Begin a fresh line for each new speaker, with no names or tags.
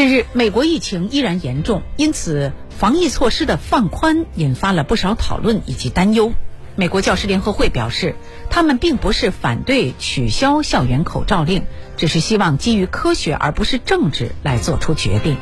近日美国疫情依然严重因此防疫措施的放宽引发了不少讨论以及担忧。美国教师联合会表示他们并不是反对取消校园口罩令只是希望基于科学而不是政治来做出决定。